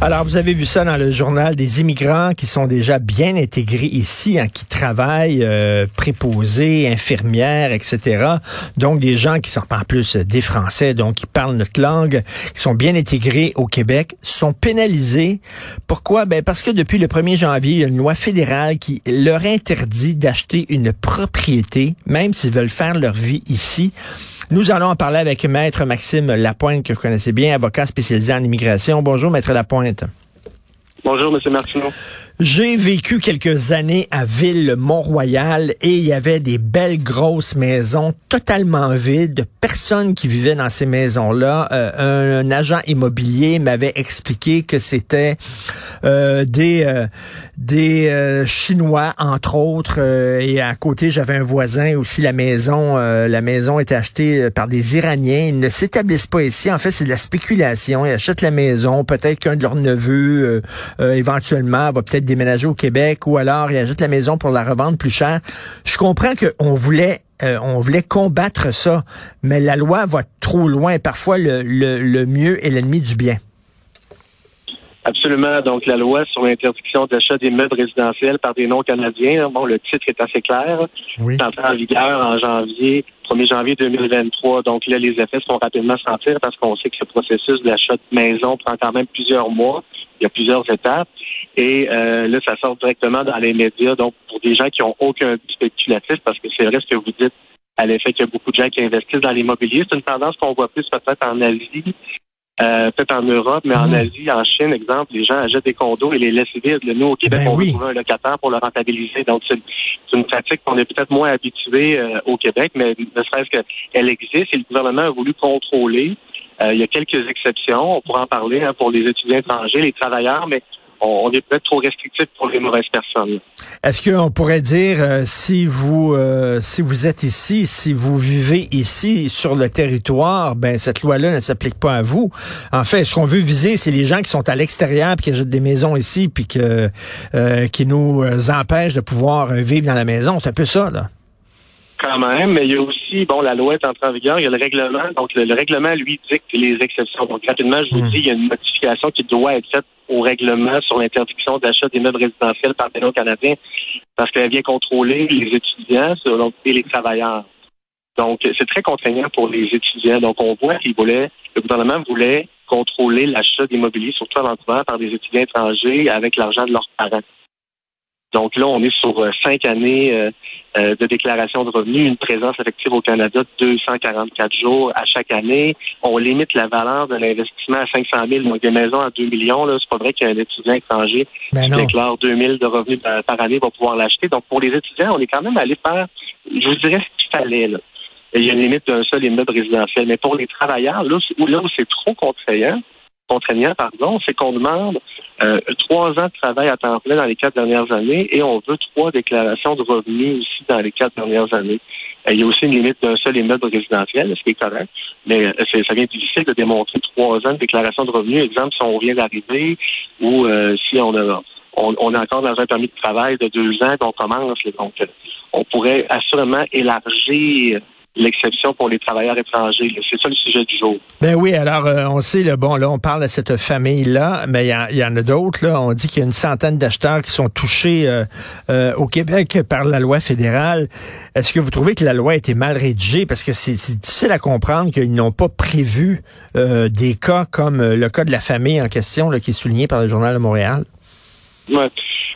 Alors, vous avez vu ça dans le journal des immigrants qui sont déjà bien intégrés ici, hein, qui travaillent, euh, préposés, infirmières, etc. Donc, des gens qui sont en plus des Français, donc qui parlent notre langue, qui sont bien intégrés au Québec, sont pénalisés. Pourquoi? Ben, parce que depuis le 1er janvier, il y a une loi fédérale qui leur interdit d'acheter une propriété, même s'ils veulent faire leur vie ici. Nous allons en parler avec Maître Maxime Lapointe, que vous connaissez bien, avocat spécialisé en immigration. Bonjour, Maître Lapointe. Bonjour, M. Martineau. J'ai vécu quelques années à Ville-Mont-Royal et il y avait des belles grosses maisons totalement vides, personne qui vivait dans ces maisons-là. Euh, un, agent immobilier m'avait expliqué que c'était euh, des euh, des Chinois entre autres et à côté j'avais un voisin aussi la maison la maison était achetée par des Iraniens. Ils ne s'établissent pas ici. En fait, c'est de la spéculation. Ils achètent la maison, peut-être qu'un de leurs neveux éventuellement va peut-être déménager au Québec ou alors il ajoute la maison pour la revendre plus cher. Je comprends qu'on voulait euh, on voulait combattre ça, mais la loi va trop loin. Parfois, le, le, mieux est l'ennemi du bien. Absolument. Donc, la loi sur l'interdiction d'achat des meubles résidentiels par des non-canadiens, bon, le titre est assez clair. Oui. C'est en vigueur en janvier, 1er janvier 2023. Donc, là, les effets sont rapidement sentir parce qu'on sait que ce processus d'achat de maison prend quand même plusieurs mois. Il y a plusieurs étapes. Et euh, là, ça sort directement dans les médias. Donc, pour des gens qui ont aucun but spéculatif, parce que c'est vrai ce que vous dites à l'effet qu'il y a beaucoup de gens qui investissent dans l'immobilier. C'est une tendance qu'on voit plus peut-être en Asie, euh, peut-être en Europe, mais en mmh. Asie, en Chine, exemple, les gens achètent des condos et les laissent vides. Nous, au Québec, ben on oui. trouve un locataire pour le rentabiliser. Donc, c'est une pratique qu'on est peut-être moins habitué euh, au Québec, mais ne serait-ce qu'elle existe et le gouvernement a voulu contrôler. il y a quelques exceptions, on pourra en parler hein, pour les étudiants étrangers, les travailleurs, mais on, est peut-être trop restrictif pour les mauvaises personnes. Est-ce qu'on pourrait dire euh, si vous euh, si vous êtes ici, si vous vivez ici sur le territoire, ben cette loi-là ne s'applique pas à vous. En fait, ce qu'on veut viser, c'est les gens qui sont à l'extérieur puis qui achètent des maisons ici puis euh, qui nous empêchent de pouvoir vivre dans la maison. C'est un peu ça, là quand même, mais il y a aussi, bon, la loi est entrée en vigueur, il y a le règlement, donc le, règlement, lui, dicte les exceptions. Donc, rapidement, je vous hmm. dis, il y a une modification qui doit être faite au règlement sur l'interdiction d'achat des meubles résidentiels par des non-canadiens parce qu'elle vient contrôler les étudiants et les travailleurs. Donc, c'est très contraignant pour les étudiants. Donc, on voit qu'il voulait, le gouvernement voulait contrôler l'achat d'immobilier, surtout à Vancouver, par des étudiants étrangers avec l'argent de leurs parents. Donc là, on est sur euh, cinq années euh, euh, de déclaration de revenus, une présence effective au Canada de 244 jours à chaque année. On limite la valeur de l'investissement à 500 000, donc des maisons à 2 millions. Là, c'est pas vrai qu'un étudiant étranger ben qui déclare 2 000 de revenus par, année va pouvoir l'acheter. Donc pour les étudiants, on est quand même allé faire, je vous dirais, ce qu'il fallait. Là. Il y a une limite d'un seul immeuble résidentiel. Mais pour les travailleurs, là, là où c'est trop contraignant, contraignant, pardon, c'est qu'on demande euh, trois ans de travail à temps plein dans les quatre dernières années et on veut trois déclarations de revenus aussi dans les quatre dernières années. Euh, il y a aussi une limite d'un seul immeuble résidentiel, ce qui est correct, mais euh, ça devient difficile de démontrer trois ans de déclaration de revenus. Exemple, si on vient d'arriver ou si on a on, est encore dans un permis de travail de deux ans, on commence. Donc, on pourrait assurément élargir l'exception pour les travailleurs étrangers. C'est ça le sujet du jour. Ben oui, alors euh, on sait, là, bon, là, on parle de cette famille-là, mais il y, en a d'autres. Là, on dit qu'il y a une centaine d'acheteurs qui sont touchés euh, euh, au Québec par la loi fédérale. Est-ce que vous trouvez que la loi a été mal rédigée? Parce que c'est difficile à comprendre qu'ils n'ont pas prévu des cas comme le cas de la famille en question, là, qui est souligné par le Journal de Montréal. Ouais.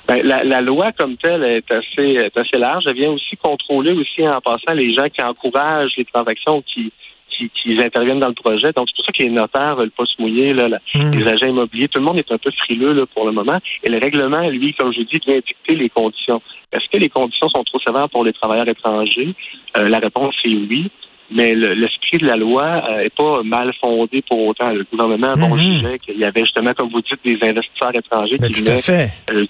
Ben, la, loi comme telle est assez, est assez large. Elle vient aussi contrôler aussi en passant les gens qui encouragent les transactions qui, qui, qui interviennent dans le projet. Donc, c'est pour ça que les notaires veulent pas se mouiller, là, hmm. les agents immobiliers. Tout le monde est un peu frileux là, pour le moment. Et le règlement, lui, comme je dis, vient dicter les conditions. Est-ce que les conditions sont trop sévères pour les travailleurs étrangers? Euh, la réponse est oui. Mais l'esprit de la loi n'est euh, pas mal fondé pour autant. Le gouvernement a bon mm qu'il y avait justement, comme vous dites, des investisseurs étrangers ben, qui venaient euh,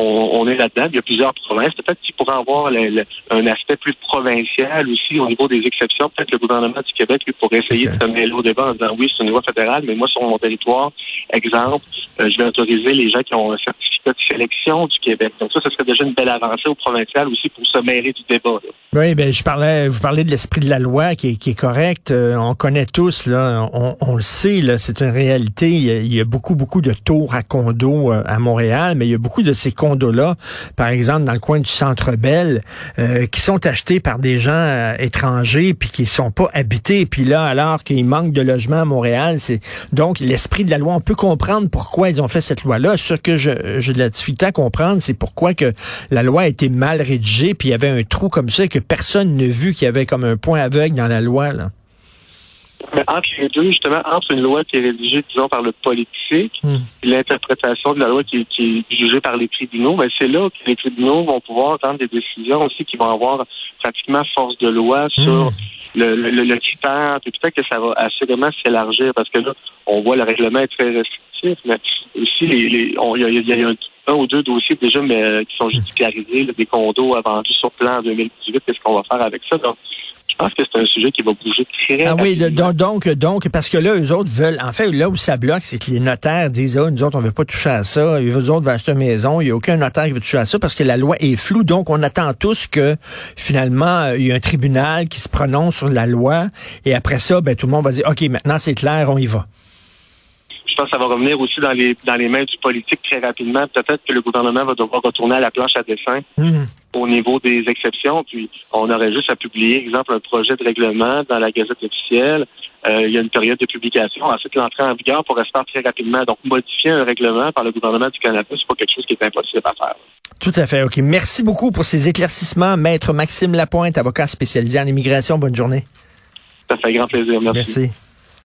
donc on, est là-dedans. Il y a plusieurs provinces. Peut-être qu'il pourrait avoir un aspect plus provincial aussi au niveau des exceptions. Peut-être le gouvernement du Québec lui, pourrait essayer de se mêler au débat en disant oui, c'est une loi fédérale, mais moi, sur mon territoire, exemple, euh, je vais autoriser les gens qui ont un certificat de sélection du Québec. Donc ça, ce serait déjà une belle avancée au provincial aussi pour se mêler du débat. Oui, ben je parlais, vous parlez de l'esprit de la loi qui est, correct. Euh, on connaît tous, là, on, le sait, là, c'est une réalité. Il y, a, beaucoup, beaucoup de tours à condos euh, à Montréal, mais il y a beaucoup de ces condos-là, par exemple dans le coin du Centre Bell, qui sont achetés par des gens étrangers puis qui sont pas habités. Puis là, alors qu'il manque de logements à Montréal, c'est donc l'esprit de la loi. On peut comprendre pourquoi ils ont fait cette loi-là. Ce que j'ai de la difficulté à comprendre, c'est pourquoi que la loi a été mal rédigée, puis il y avait un trou comme ça et que personne n'a vu qu'il y avait comme un point aveugle dans la loi. Là. Mais entre les deux, justement, entre une loi qui est rédigée, disons, par le politique hmm. et l'interprétation de la loi qui, est jugée par les tribunaux, ben, c'est là que les tribunaux vont pouvoir prendre des décisions aussi qui vont avoir pratiquement force de loi sur hmm. le, le, le, critère. peut-être que ça va assurément s'élargir parce que là, on voit le règlement est très restrictif mais aussi les, il y, a, un, ou deux dossiers déjà mais euh, qui sont judiciarisés, des condos vendus sur plan en 2018. Qu'est-ce qu'on va faire avec ça? Donc, je pense que c'est un sujet qui va bouger très Ah oui, donc, donc, parce que là, eux autres veulent, en fait, là où ça bloque, c'est que les notaires disent, ah, nous autres, on veut pas toucher à ça. Les autres veulent acheter une maison. Il n'y a aucun notaire qui veut toucher à ça parce que la loi est floue. Donc, on attend tous que, finalement, il y a un tribunal qui se prononce sur la loi. Et après ça, ben, tout le monde va dire, OK, maintenant, c'est clair, on y va ça va revenir aussi dans les dans les mains du politique très rapidement. Peut-être que le gouvernement va devoir retourner à la planche à dessin mhm. au niveau des exceptions. Puis on aurait juste à publier, exemple, un projet de règlement dans la Gazette officielle. Euh, il y a une période de publication. Ensuite, l'entrée en vigueur pourrait se faire très rapidement. Donc, modifier un règlement par le gouvernement du Canada, c'est pas quelque chose qui est impossible à faire. Tout à fait. OK. Merci beaucoup pour ces éclaircissements. Maître Maxime Lapointe, avocat spécialisé en immigration. Bonne journée. Ça fait grand plaisir. Merci. Merci.